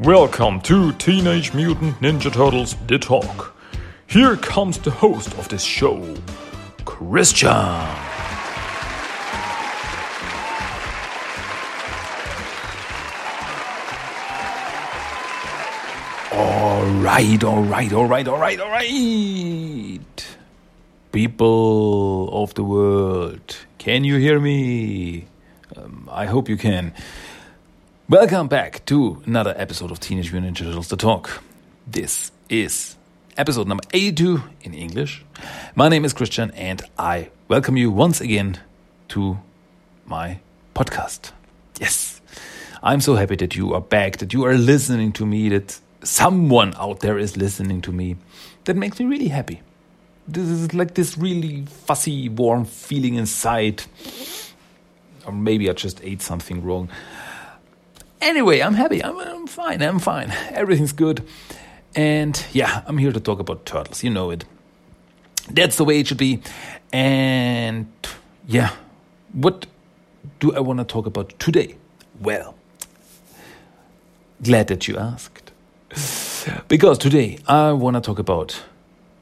Welcome to Teenage Mutant Ninja Turtles The Talk. Here comes the host of this show, Christian. All right, all right, all right, all right, all right. People of the world, can you hear me? Um, I hope you can. Welcome back to another episode of Teenage Mutant Ninja Turtles The Talk. This is episode number 82 in English. My name is Christian and I welcome you once again to my podcast. Yes, I'm so happy that you are back, that you are listening to me, that someone out there is listening to me. That makes me really happy. This is like this really fuzzy, warm feeling inside. Or maybe I just ate something wrong. Anyway, I'm happy. I'm, I'm fine. I'm fine. Everything's good. And yeah, I'm here to talk about turtles. You know it. That's the way it should be. And yeah, what do I want to talk about today? Well, glad that you asked. Because today I want to talk about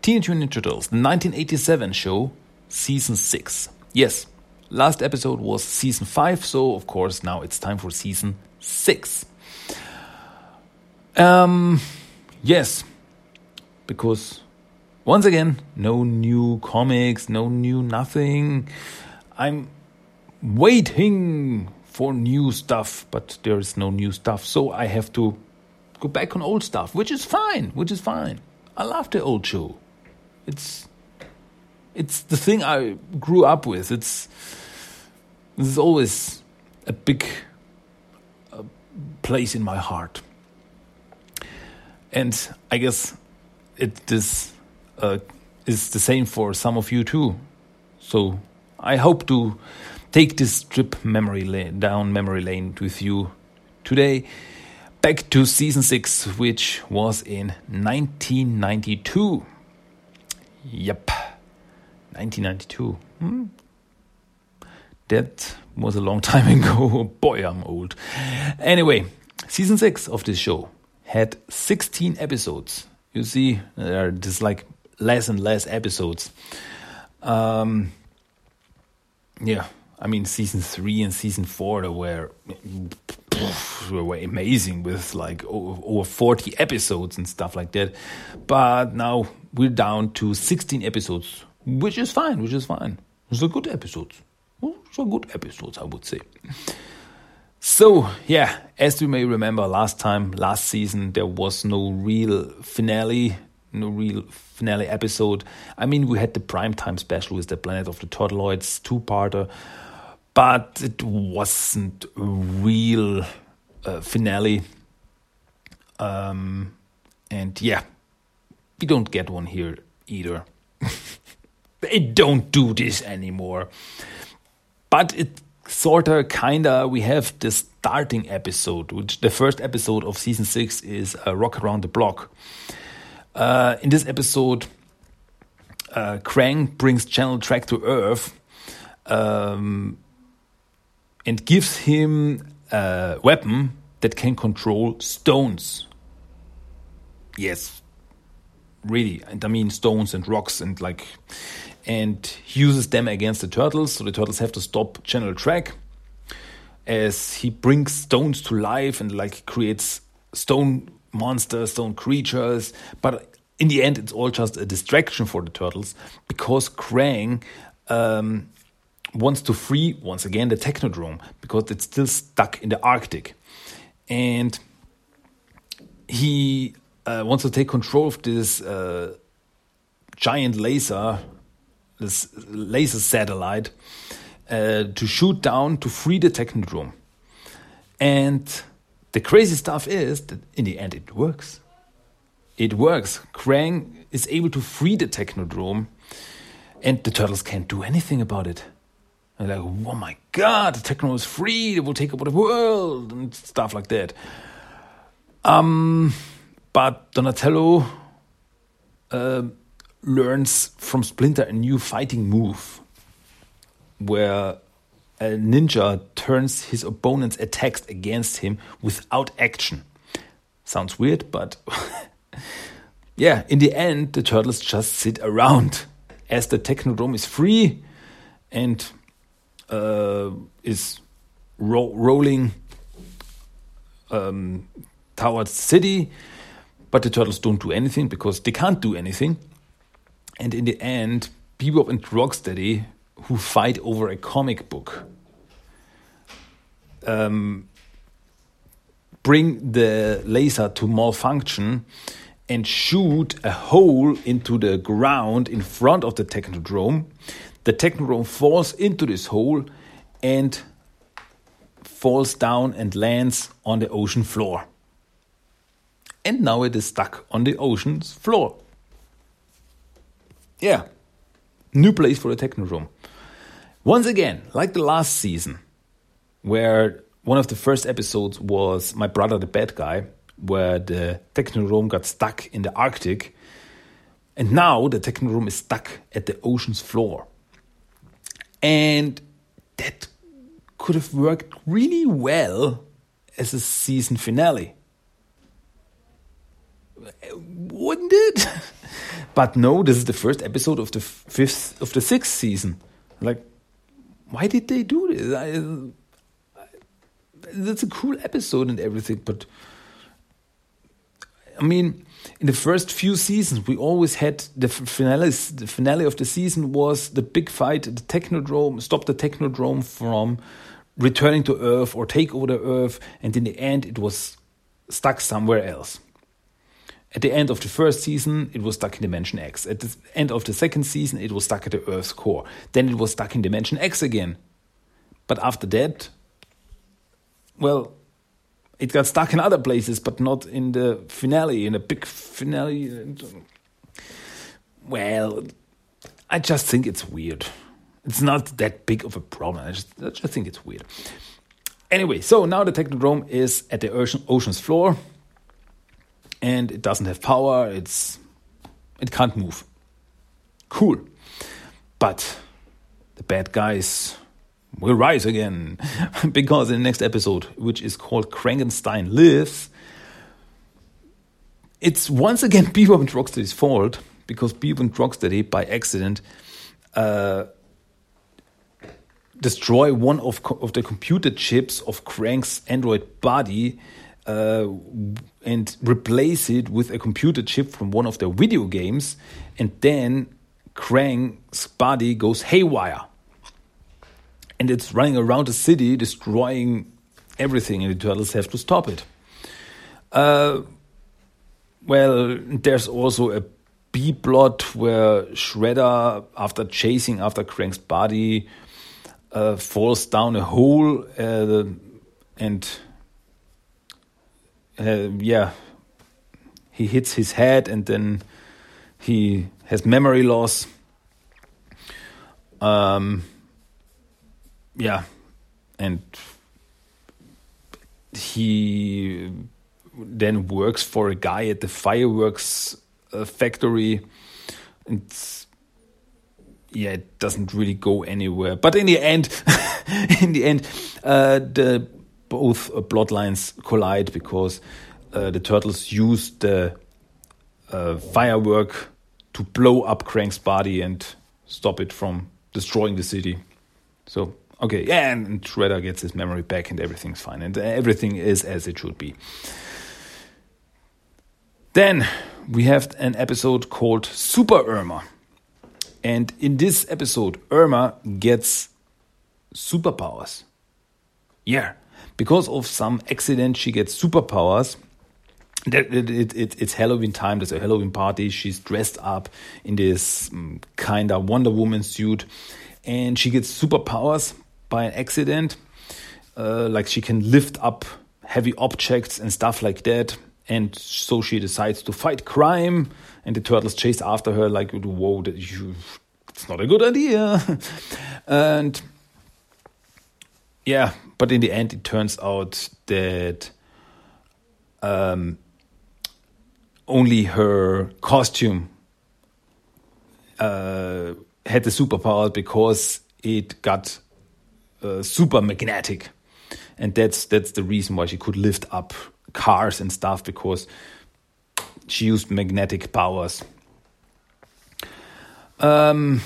Teenage Mutant Ninja Turtles, 1987 show, season 6. Yes, last episode was season 5, so of course now it's time for season 6. Um, yes, because once again, no new comics, no new nothing. I'm waiting for new stuff, but there is no new stuff, so I have to go back on old stuff, which is fine, which is fine. I love the old show. It's it's the thing I grew up with. It's this is always a big place in my heart, and I guess it this uh, is the same for some of you too. So I hope to take this trip memory lane down memory lane with you today. Back to season 6 which was in 1992 yep. 1992 hmm? That was a long time ago boy i'm old anyway season 6 of this show had 16 episodes you see there are just like less and less episodes um yeah I mean, season three and season four they were were amazing with like over forty episodes and stuff like that. But now we're down to sixteen episodes, which is fine. Which is fine. It's a good episodes. A good episodes, I would say. So yeah, as you may remember, last time, last season, there was no real finale no real finale episode. I mean, we had the primetime special with the Planet of the Turtleoids two parter, but it wasn't a real uh, finale. Um, and yeah, we don't get one here either. they don't do this anymore. But it sorta, kinda, we have the starting episode, which the first episode of season six is a Rock Around the Block. Uh, in this episode, uh, Krang brings General Traag to Earth. Um, and gives him a weapon that can control stones. Yes, really. And I mean stones and rocks and like, and he uses them against the turtles. So the turtles have to stop General Traag as he brings stones to life and like creates stone monsters, stone creatures. But in the end, it's all just a distraction for the turtles because Krang um, wants to free once again the Technodrome because it's still stuck in the Arctic, and he uh, wants to take control of this uh, giant laser, laser satellite, uh, to shoot down to free the Technodrome. And the crazy stuff is that in the end it works. It works. Krang is able to free the Technodrome, and the turtles can't do anything about it. And like, oh my god, the techno is free, it will take over the world, and stuff like that. Um, but Donatello uh, learns from Splinter a new fighting move where a ninja turns his opponent's attacks against him without action. Sounds weird, but yeah, in the end, the turtles just sit around as the Technodrome is free and uh, is ro rolling um, towards the city. But the turtles don't do anything because they can't do anything. And in the end, Bebop and Rocksteady, who fight over a comic book, um, bring the laser to malfunction and shoot a hole into the ground in front of the Technodrome. The Technodrome falls into this hole and falls down and lands on the ocean floor. And now it is stuck on the ocean's floor. Yeah, new place for the Technodrome. Once again, like the last season, where one of the first episodes was My Brother the Bad Guy, where the Technodrome got stuck in the Arctic. And now the Technodrome is stuck at the ocean's floor. And that could have worked really well as a season finale. Wouldn't it? but no, this is the first episode of the fifth of the sixth season. Like, why did they do this? I, that's a cool episode and everything, but I mean, in the first few seasons, we always had the finale. The finale of the season was the big fight the Technodrome, stop the Technodrome from returning to Earth or take over the Earth, and in the end, it was stuck somewhere else. At the end of the first season, it was stuck in Dimension X. At the end of the second season, it was stuck at the Earth's core. Then it was stuck in Dimension X again. But after that, well, it got stuck in other places, but not in the finale, in a big finale. Well, I just think it's weird. It's not that big of a problem. I just, I just think it's weird. Anyway, so now the Technodrome is at the ocean, ocean's floor, and it doesn't have power. It's it can't move. Cool, but the bad guys will rise again because in the next episode, which is called Krangenstein Lives, it's once again Bebop and Rocksteady's fault because Bebop and Rocksteady, by accident, uh, destroy one of, of the computer chips of Krang's android body uh, and replace it with a computer chip from one of their video games, and then Krang's body goes haywire and it's running around the city destroying everything, and the turtles have to stop it. Uh, well, there's also a B plot where Shredder, after chasing after Krang's body, uh, falls down a hole uh, and uh, yeah, he hits his head and then he has memory loss. Um, yeah, and he then works for a guy at the fireworks uh, factory. It's yeah, it doesn't really go anywhere. But in the end, in the end, uh, the both bloodlines collide because uh, the turtles use the uh, firework to blow up Krang's body and stop it from destroying the city. So Okay, yeah, and Shredder gets his memory back and everything's fine. And everything is as it should be. Then we have an episode called Super Irma. And in this episode, Irma gets superpowers. Yeah, because of some accident, she gets superpowers. It, it, it, it's Halloween time. There's a Halloween party. She's dressed up in this um, kind of Wonder Woman suit, and she gets superpowers by an accident. Uh, like she can lift up heavy objects and stuff like that. And so she decides to fight crime, and the turtles chase after her like, "Whoa, that you, it's not a good idea." and yeah, but in the end, it turns out that um, only her costume uh, had the superpower because it got uh, super magnetic, and that's that's the reason why she could lift up cars and stuff because she used magnetic powers. Um,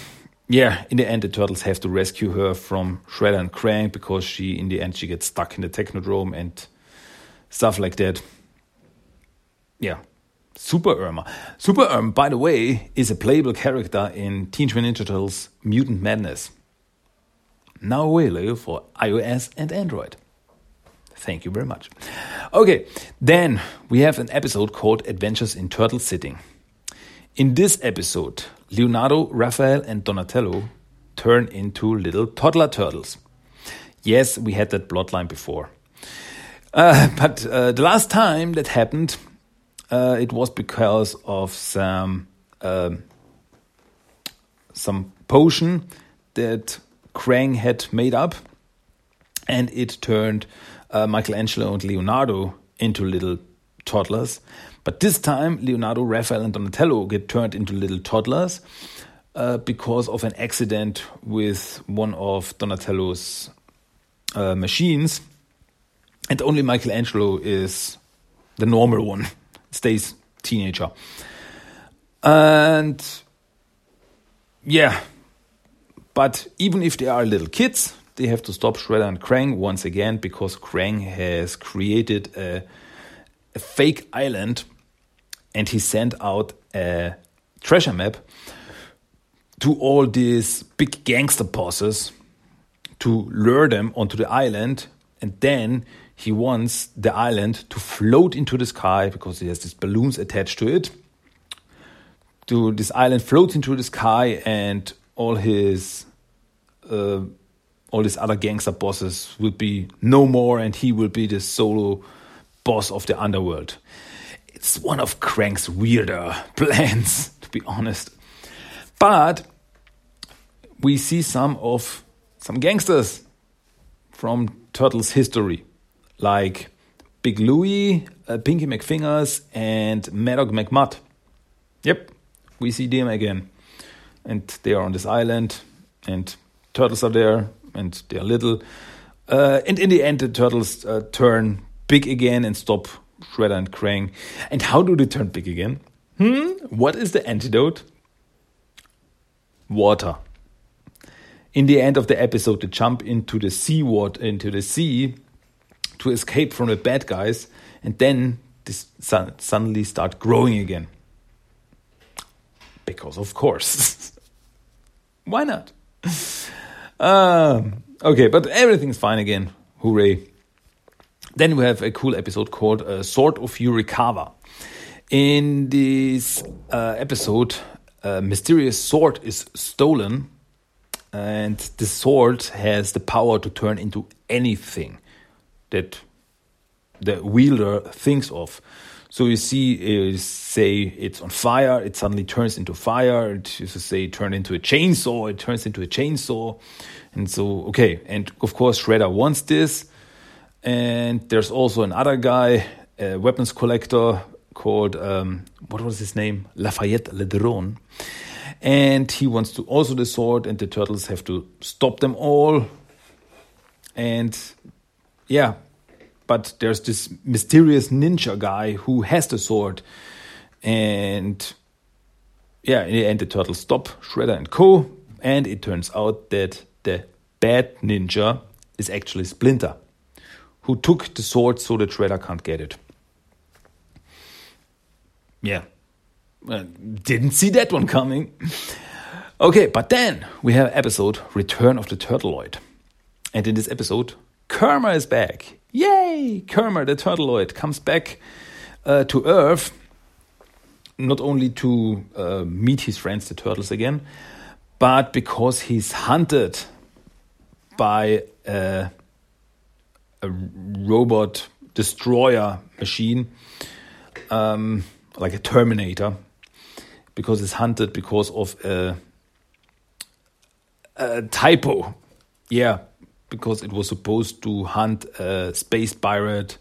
yeah, in the end, the turtles have to rescue her from Shredder and Krang because she, in the end, she gets stuck in the Technodrome and stuff like that. Yeah, Super Irma. Super Irma, by the way, is a playable character in Teenage Mutant Ninja Turtles Mutant Madness. Now available for iOS and Android. Thank you very much. Okay, then we have an episode called Adventures in Turtle Sitting. In this episode, Leonardo, Raphael, and Donatello turn into little toddler turtles. Yes, we had that bloodline before. Uh, but uh, the last time that happened, uh, it was because of some um, some potion that Krang had made up, and it turned uh, Michelangelo and Leonardo into little toddlers. But this time, Leonardo, Raphael, and Donatello get turned into little toddlers uh, because of an accident with one of Donatello's uh, machines. And only Michelangelo is the normal one, stays teenager. And yeah, but even if they are little kids, they have to stop Shredder and Krang once again because Krang has created a, a fake island and he sent out a treasure map to all these big gangster bosses to lure them onto the island. And then he wants the island to float into the sky because he has these balloons attached to it. To this island floats into the sky and all his uh, all these other gangster bosses will be no more and he will be the solo boss of the underworld. It's one of Krang's weirder plans, to be honest. But we see some of some gangsters from Turtles history, like Big Louie, uh, Pinky McFingers, and Mad Dog McMutt. Yep, we see them again. And they are on this island, and turtles are there, and they're little. Uh, and in the end, the turtles uh, turn big again and stop Shredder and Krang. And how do they turn big again? Hmm? What is the antidote? Water. In the end of the episode, they jump into the sea water, into the sea to escape from the bad guys, and then they suddenly start growing again. Because of course. Why not? Um, okay, but everything's fine again. Hooray. Then we have a cool episode called uh, Sword of Yurikawa. In this uh, episode, a mysterious sword is stolen, and the sword has the power to turn into anything that the wielder thinks of. So you see, uh, say it's on fire, it suddenly turns into fire. It to say turn into a chainsaw, it turns into a chainsaw. And so, okay, and of course, Shredder wants this. And there's also another guy, a weapons collector called, um, what was his name? Lafayette Ledron. And he wants to also the sword, and the turtles have to stop them all. And yeah, but there's this mysterious ninja guy who has the sword. And yeah, in the end, the turtles stop Shredder and Co. And it turns out that the bad ninja is actually Splinter, who took the sword so the Shredder can't get it. Yeah, uh, didn't see that one coming. Okay, but then we have episode Return of the Turtleoid. And in this episode, Kerma is back. Yay! Kerma, the Turtleoid, comes back uh, to Earth, not only to uh, meet his friends, the turtles, again, but because he's hunted by a, a robot destroyer machine, um, like a Terminator, because it's hunted because of a, a typo. Yeah, because it was supposed to hunt a space pirate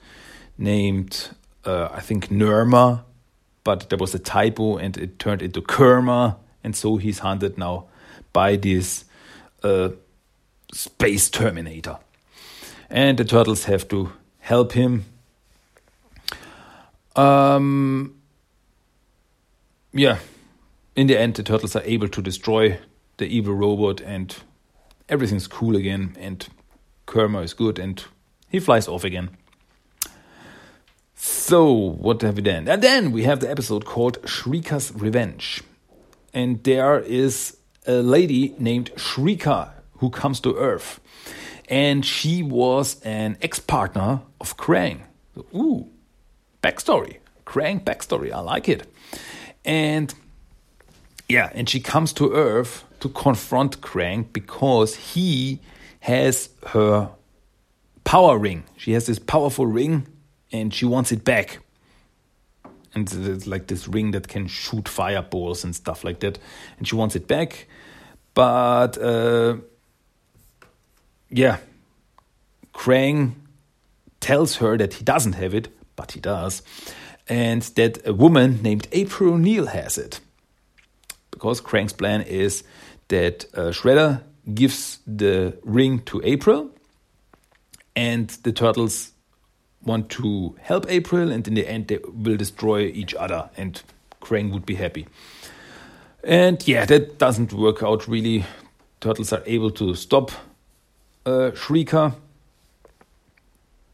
named, uh, I think, Nerma, but there was a typo and it turned into Kerma, and so he's hunted now by this uh, space terminator. And the turtles have to help him. Um, yeah, in the end, the turtles are able to destroy the evil robot, and everything's cool again. And Kerma is good, and he flies off again. So, what have we then? And then we have the episode called Shrieker's Revenge. And there is a lady named Shrieker who comes to Earth. And she was an ex partner of Krang. Ooh, backstory. Krang backstory. I like it. And yeah, and she comes to Earth to confront Krang because he has her power ring. She has this powerful ring and she wants it back. And it's like this ring that can shoot fireballs and stuff like that. And she wants it back. But uh, yeah, Krang tells her that he doesn't have it, but he does. And that a woman named April O'Neil has it. Because Krang's plan is that uh, Shredder gives the ring to April, and the turtles want to help April, and in the end, they will destroy each other, and Krang would be happy. And yeah, that doesn't work out really. Turtles are able to stop Shrieker.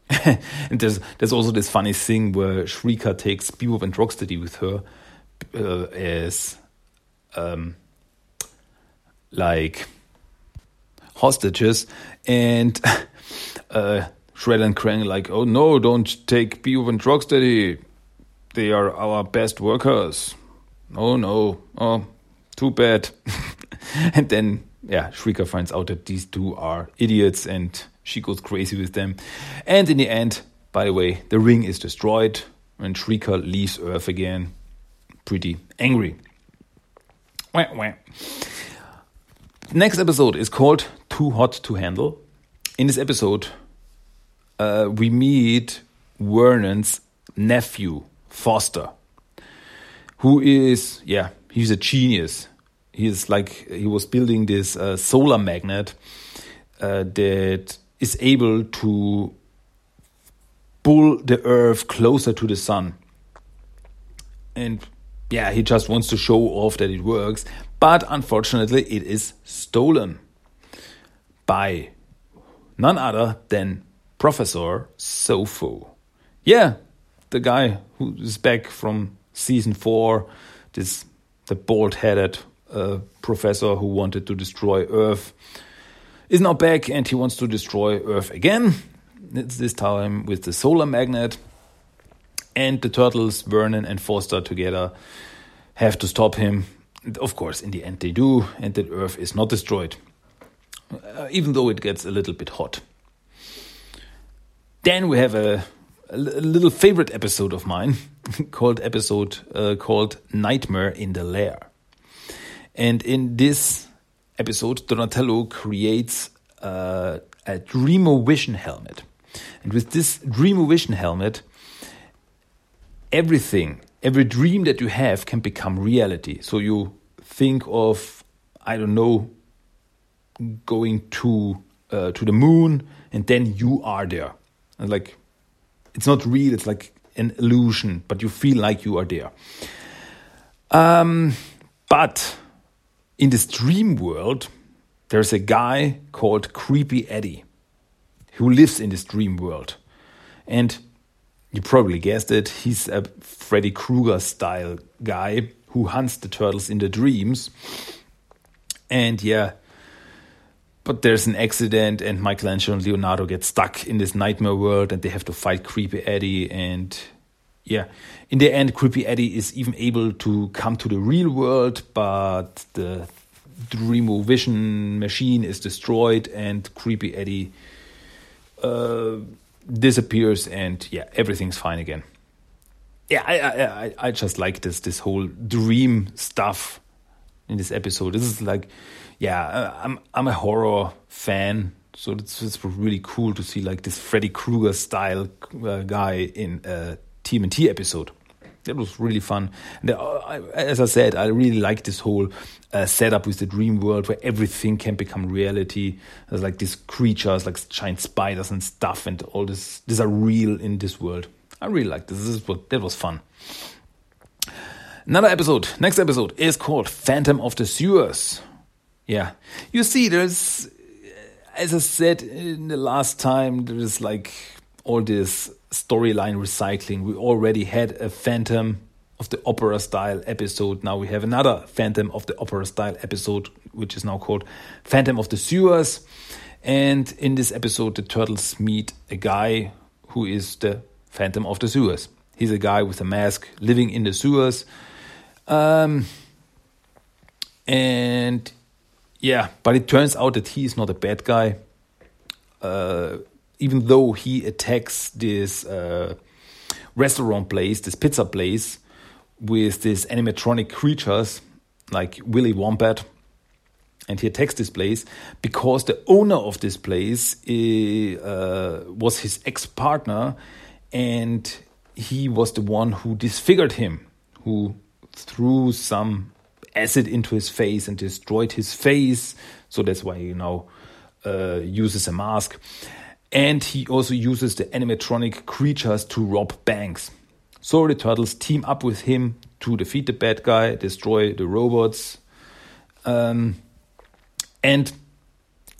and there's there's also this funny thing where Shrieker takes Bebop and Rocksteady with her uh, as um, like hostages, and uh, Shredder and Krang like, oh no, don't take Bebop and Rocksteady. They are our best workers. Oh no, oh, too bad. and then, yeah, Shrieker finds out that these two are idiots and she goes crazy with them. And in the end, by the way, the ring is destroyed and Shrieker leaves Earth again, pretty angry. Wah, wah. Next episode is called Too Hot to Handle. In this episode, uh, we meet Vernon's nephew, Foster, who is, yeah, he's a genius. He's like, he was building this uh, solar magnet uh, that is able to pull the Earth closer to the sun. And yeah, he just wants to show off that it works. But unfortunately, it is stolen by none other than Professor Sofo. Yeah, the guy who is back from season four, this the bald-headed uh, professor who wanted to destroy Earth, is now back and he wants to destroy Earth again. It's this time with the solar magnet. And the turtles, Vernon and Foster together, have to stop him. And of course, in the end, they do, and the Earth is not destroyed, uh, even though it gets a little bit hot. Then we have a, a little favorite episode of mine called episode uh, called Nightmare in the Lair. And in this episode, Donatello creates uh, a Dreamo-Vision helmet. And with this Dreamo-Vision helmet, everything, every dream that you have can become reality. So you think of, I don't know, going to uh, to the moon, and then you are there. And like it's not real, it's like an illusion, but you feel like you are there. Um, but in this dream world, there's a guy called Creepy Eddie who lives in this dream world. And you probably guessed it, he's a Freddy Krueger style guy who hunts the turtles in the dreams. And yeah, but there's an accident, and Michelangelo and Leonardo get stuck in this nightmare world, and they have to fight Creepy Eddie. And yeah, in the end, Creepy Eddie is even able to come to the real world, but the Dreamo-Vision machine is destroyed, and Creepy Eddie uh, disappears, and yeah, everything's fine again. Yeah, I, I I just like this this whole dream stuff in this episode. This is like yeah, I'm I'm a horror fan, so it's, it's really cool to see like this Freddy Krueger style uh, guy in a TMNT episode. That was really fun. Uh, as I said, I really like this whole uh, setup with the dream world where everything can become reality. There's like these creatures, like giant spiders and stuff, and all this. These are real in this world. I really like this. This was, that was fun. Another episode, next episode is called Phantom of the Sewers. Yeah, you see, there's, as I said in the last time, there's like all this storyline recycling. We already had a Phantom of the Opera style episode. Now we have another Phantom of the Opera style episode, which is now called Phantom of the Sewers. And in this episode, the turtles meet a guy who is the Phantom of the Sewers. He's a guy with a mask living in the sewers. Um, and yeah, but it turns out that he is not a bad guy. Uh, even though he attacks this uh, restaurant place, this pizza place, with these animatronic creatures like Willy Wombat, and he attacks this place because the owner of this place uh, was his ex partner, and he was the one who disfigured him, who threw some acid into his face and destroyed his face. So that's why he now uh, uses a mask. And he also uses the animatronic creatures to rob banks. So the turtles team up with him to defeat the bad guy, destroy the robots. Um, and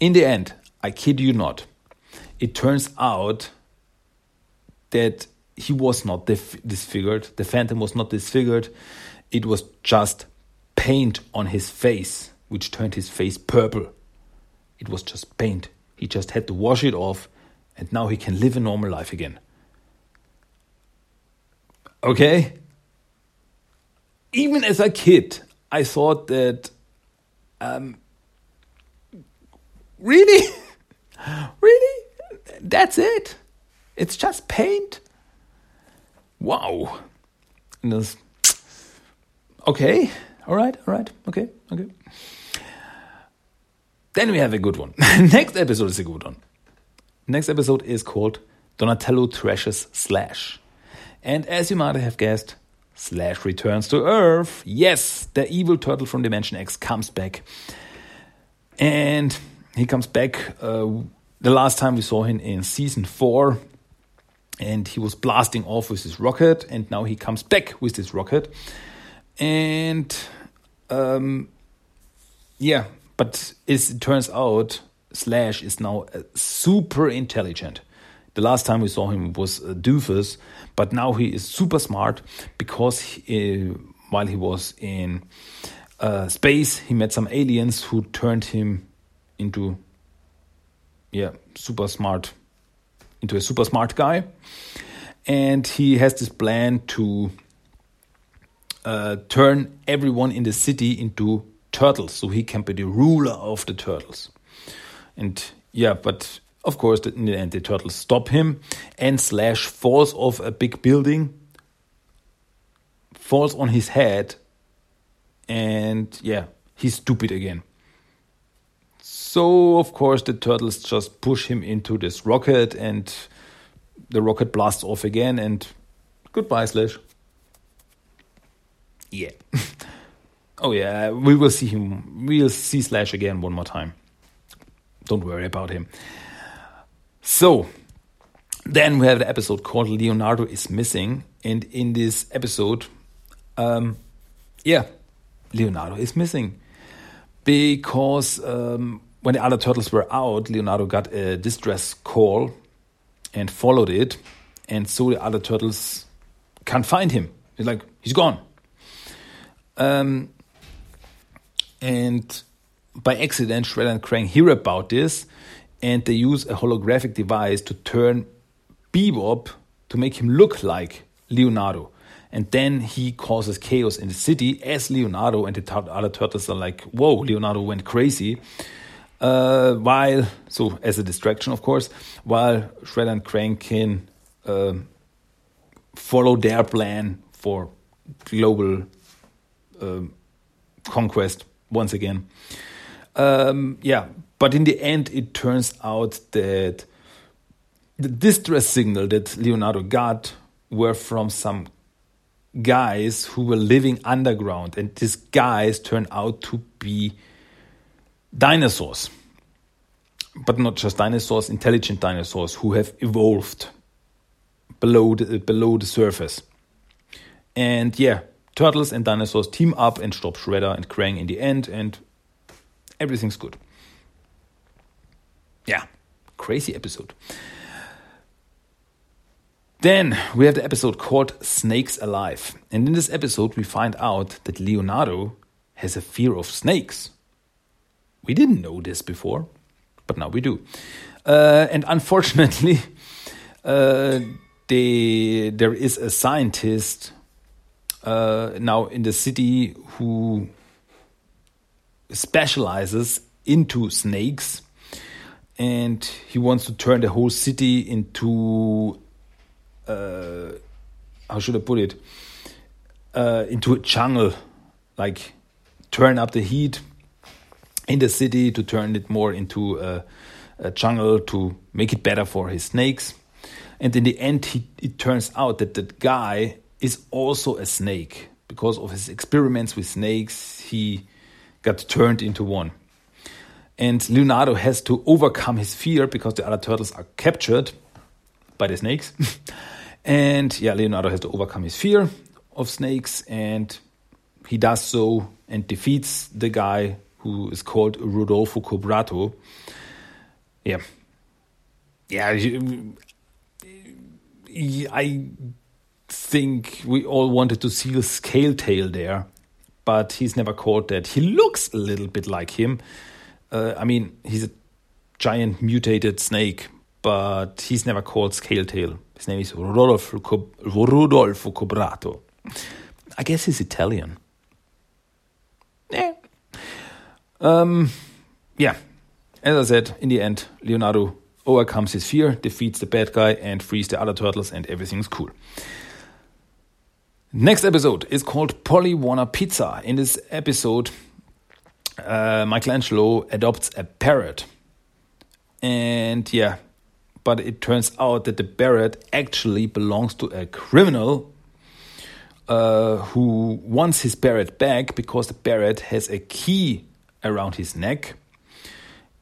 in the end, I kid you not, it turns out that he was not disfigured. The phantom was not disfigured. It was just paint on his face, which turned his face purple. It was just paint. He just had to wash it off, and now he can live a normal life again. Okay? Even as a kid, I thought that um, Really? really? That's it? It's just paint? Wow. And This, okay. All right. All right. Okay. Okay. Then we have a good one. Next episode is a good one. Next episode is called Donatello Trashes Slash. And as you might have guessed, Slash returns to Earth. Yes, the evil turtle from Dimension X comes back. And he comes back. Uh, the last time we saw him in season four, and he was blasting off with his rocket, and now he comes back with this rocket, and um, yeah, but it turns out Slash is now super intelligent. The last time we saw him was a doofus, but now he is super smart because he, uh, while he was in uh, space, he met some aliens who turned him into yeah super smart into a super smart guy and he has this plan to uh, turn everyone in the city into turtles so he can be the ruler of the turtles and yeah but of course in the end the turtles stop him and slash falls off a big building falls on his head and yeah he's stupid again so, of course, the turtles just push him into this rocket, and the rocket blasts off again, and goodbye, Slash. Yeah. oh, yeah, we will see him. We'll see Slash again one more time. Don't worry about him. So, then we have the episode called Leonardo is Missing, and in this episode, um, yeah, Leonardo is missing because um, when the other turtles were out, Leonardo got a distress call and followed it, and so the other turtles can't find him. He's like, he's gone. Um, and by accident, Shredder and Krang hear about this, and they use a holographic device to turn Bebop to make him look like Leonardo. And then he causes chaos in the city as Leonardo and the other turtles are like, whoa, Leonardo went crazy. Uh, while, so as a distraction, of course, while Shredder and Krang can uh, follow their plan for global uh, conquest once again. Um, yeah, but in the end, it turns out that the distress signal that Leonardo got were from some guys who were living underground, and these guys turned out to be dinosaurs. But not just dinosaurs, intelligent dinosaurs who have evolved below the, below the surface. And yeah, turtles and dinosaurs team up and stop Shredder and Krang in the end, and everything's good. Yeah, crazy episode. Then we have the episode called Snakes Alive. And in this episode, we find out that Leonardo has a fear of snakes. We didn't know this before, but now we do. Uh, and unfortunately, uh, they, there is a scientist uh, now in the city who specializes into snakes and he wants to turn the whole city into uh, how should I put it uh, into a jungle like turn up the heat in the city to turn it more into a, a jungle to make it better for his snakes and in the end he, it turns out that that guy is also a snake. Because of his experiments with snakes, he got turned into one. And Leonardo has to overcome his fear because the other turtles are captured by the snakes. and yeah, Leonardo has to overcome his fear of snakes, and he does so and defeats the guy who is called Rodolfo Cobrato. Yeah. Yeah, I think we all wanted to see a scale tail there, but he's never called that. He looks a little bit like him. Uh, I mean, he's a giant mutated snake, but he's never called Scale Tail. His name is Rodolfo, Rodolfo Cobrato. I guess he's Italian. Yeah. Um, yeah. As I said, in the end, Leonardo overcomes his fear, defeats the bad guy, and frees the other turtles, and everything's cool. Next episode is called Polly Wanna Pizza. In this episode, uh, Michelangelo adopts a parrot. And yeah, but it turns out that the parrot actually belongs to a criminal uh, who wants his parrot back because the parrot has a key around his neck.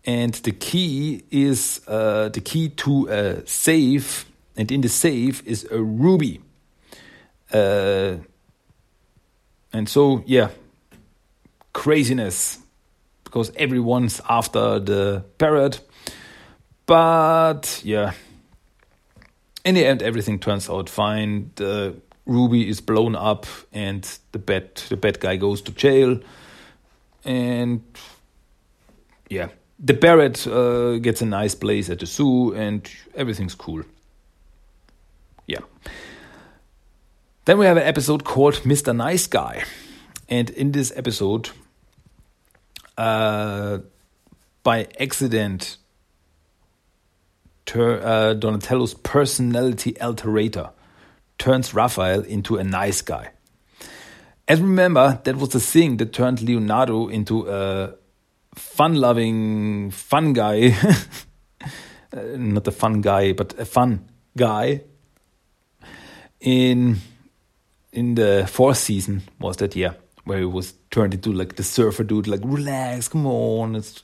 And the key is uh, the key to a safe, and in the safe is a ruby. Uh, and so, yeah, craziness because everyone's after the parrot. But yeah, in the end, everything turns out fine. The Ruby is blown up, and the bad the bad guy goes to jail. And yeah, the parrot uh, gets a nice place at the zoo, and everything's cool. Yeah. Then we have an episode called Mr. Nice Guy. And in this episode, uh, by accident, ter- uh, Donatello's personality alterator turns Raphael into a nice guy. And remember, that was the thing that turned Leonardo into a fun loving, fun guy. uh, not a fun guy, but a fun guy in in the fourth season was that year where he was turned into like the surfer dude like relax come on it's,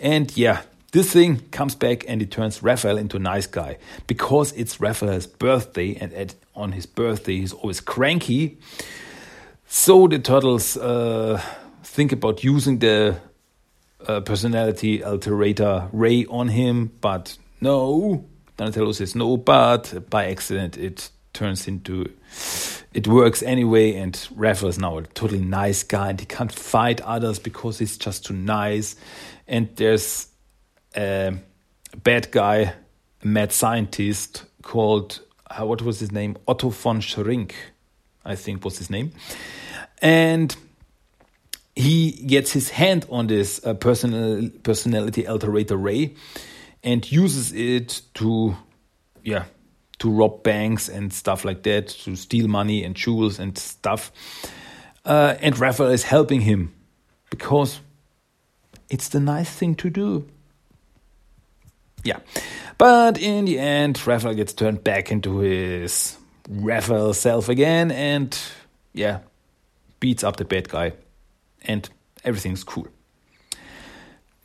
and yeah this thing comes back and it turns Raphael into a nice guy. Because it's Raphael's birthday and at, on his birthday he's always cranky. So the turtles uh, think about using the uh, personality alterator ray on him but no. Donatello says no but by accident it turns into it works anyway and Raphael is now a totally nice guy and he can't fight others because he's just too nice. And there's a bad guy a mad scientist called uh, what was his name? Otto von Schrenck I think was his name. And he gets his hand on this uh, personal personality alterator ray and uses it to yeah to rob banks and stuff like that, to steal money and jewels and stuff. Uh, and Raphael is helping him because it's the nice thing to do. Yeah. But in the end, Raphael gets turned back into his Raphael self again and, yeah, beats up the bad guy. And everything's cool.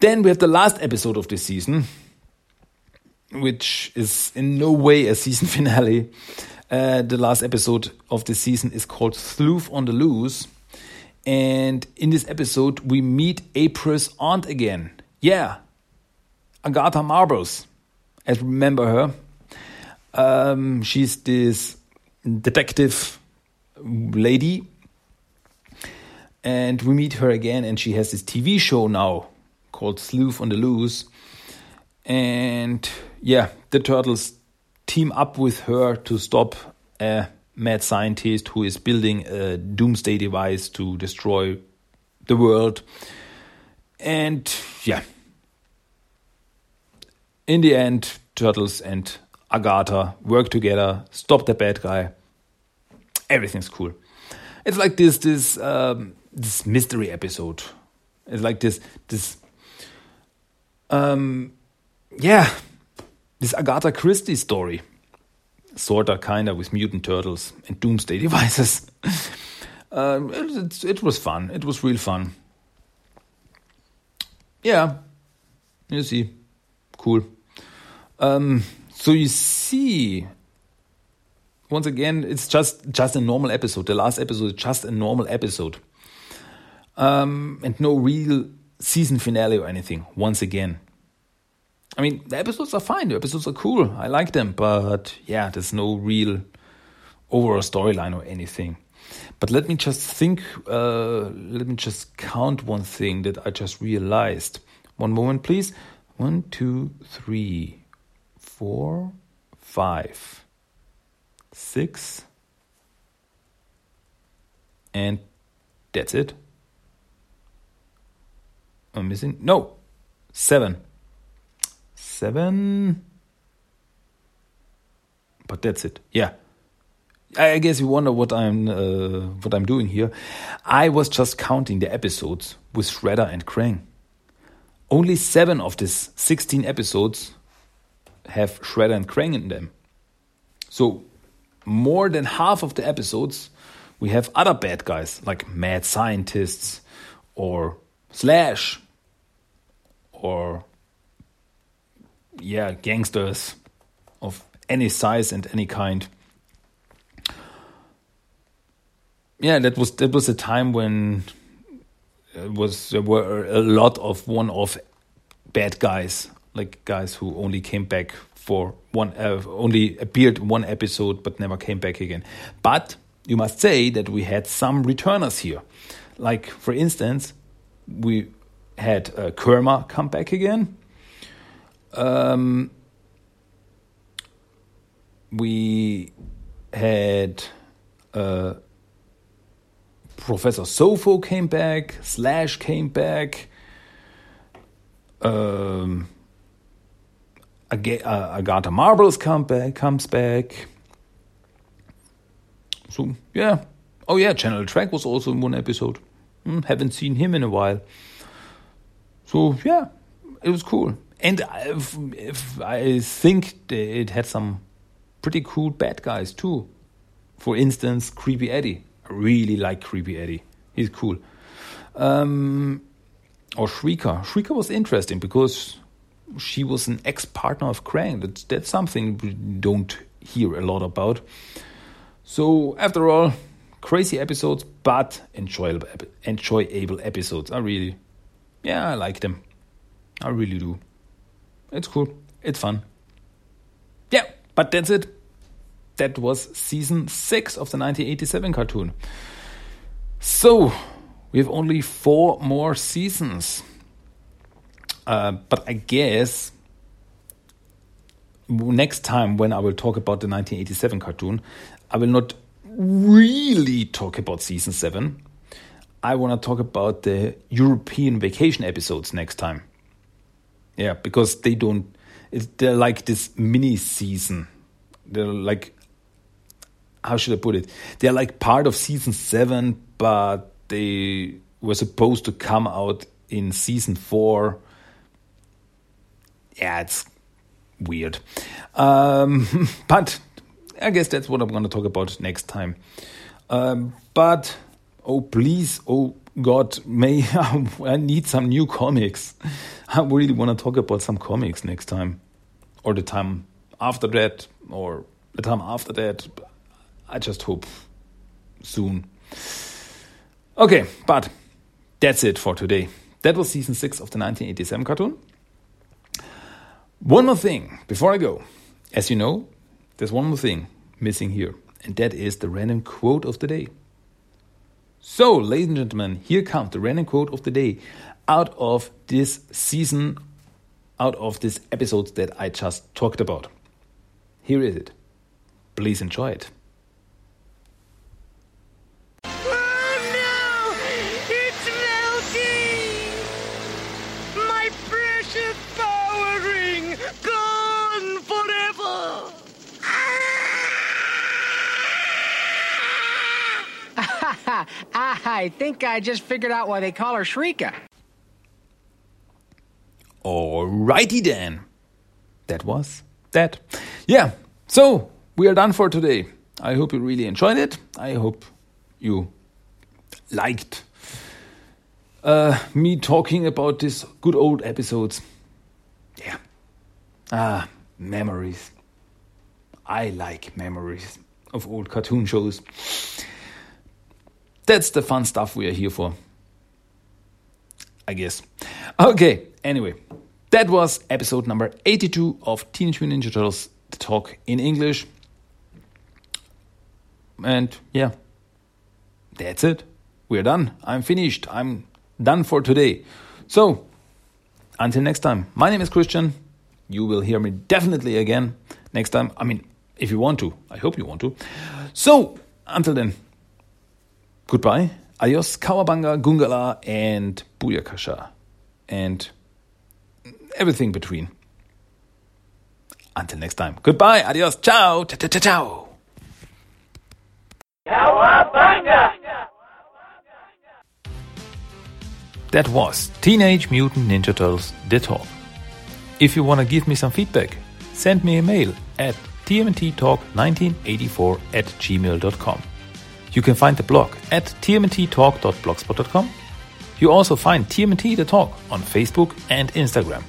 Then we have the last episode of this season, which is in no way a season finale. Uh, the last episode of the season is called Sleuth on the Loose. And in this episode, we meet April's aunt again. Yeah, Agatha Marbles. As remember her. Um, she's this detective lady. And we meet her again, and she has this TV show now called Sleuth on the Loose. And yeah, the turtles team up with her to stop a mad scientist who is building a doomsday device to destroy the world. And yeah, in the end, Turtles and Agatha work together, stop the bad guy. Everything's cool. It's like this this um, this mystery episode. It's like this this um yeah this Agatha Christie story. Sorta, kinda, with mutant turtles and doomsday devices. um, it, it, it was fun. It was real fun. Yeah, you see, cool. Um, so you see, once again, it's just just a normal episode. The last episode is just a normal episode, um, and no real season finale or anything. Once again, I mean, the episodes are fine. The episodes are cool. I like them, but yeah, there's no real overall storyline or anything. But let me just think. Uh, let me just count one thing that I just realized. One moment, please. One, two, three four, five, six, and that's it. I'm missing no seven, seven, but that's it. Yeah. I guess you wonder what I'm uh, what I'm doing here. I was just counting the episodes with Shredder and Krang. Only seven of these 16 episodes have Shredder and Krang in them. So, more than half of the episodes, we have other bad guys like mad scientists or Slash or, yeah, gangsters of any size and any kind. Yeah, that was that was a time when it was there were a lot of one-off bad guys like guys who only came back for one, uh, only appeared one episode but never came back again. But you must say that we had some returners here. Like, for instance, we had uh, Kerma come back again. Um, we had uh, Professor Sofo came back, Slash came back. Um, uh, Agatha Marbles come back, comes back. So yeah, oh yeah, General Traag was also in one episode. Hmm, haven't seen him in a while. So yeah, it was cool, and if, if I think it had some pretty cool bad guys too. For instance, Creepy Eddie. I really like Creepy Eddie. He's cool. Um, or Shrieker. Shrieker was interesting because she was an ex-partner of Krang. That's that's something we don't hear a lot about. So after all, crazy episodes, but enjoyable enjoyable episodes. I really, yeah, I like them. I really do. It's cool. It's fun. Yeah, but that's it. That was season six of the 1987 cartoon. So we have only four more seasons. Uh, but I guess next time when I will talk about the 1987 cartoon, I will not really talk about season 7. I want to talk about the European vacation episodes next time. Yeah, because they don't, they're like this mini season. They're like, how should I put it? They're like part of season 7, but they were supposed to come out in season 4 yeah, it's weird. Um, but I guess that's what I'm going to talk about next time. Um, but oh, please, oh God, may I need some new comics. I really want to talk about some comics next time. or the time after that or the time after that. I just hope soon. Okay, but that's it for today. That was season 6 of the 1987 cartoon. One more thing before I go. As you know, there's one more thing missing here, and that is the random quote of the day. So, ladies and gentlemen, here comes the random quote of the day out of this season, out of this episode that I just talked about. Here is it. Please enjoy it. I think I just figured out why they call her Shrieker. Alrighty then. That was that. Yeah, so we are done for today. I hope you really enjoyed it. I hope you liked uh, me talking about these good old episodes. Yeah. Ah, memories. I like memories of old cartoon shows. That's the fun stuff we are here for. I guess. Okay, anyway, that was episode number 82 of Teenage Mutant Ninja Turtles Talk in English. And yeah, that's it. We're done. I'm finished. I'm done for today. So, until next time, my name is Christian. You will hear me definitely again next time. I mean, if you want to. I hope you want to. So, until then, Goodbye, adios, Cowabunga, Gungala, and Booyakasha, and everything between. Until next time, goodbye, adios, ciao, ciao, ciao, ciao. That was Teenage Mutant Ninja Turtles The Talk. If you want to give me some feedback, send me a mail at tmnttalk1984 at gmail.com. You can find the blog at tmnttalk.blogspot.com. You also find TMNT The Talk on Facebook and Instagram.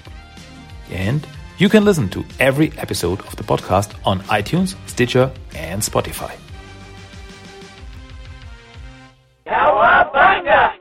And you can listen to every episode of the podcast on iTunes, Stitcher, and Spotify. Cowabunga!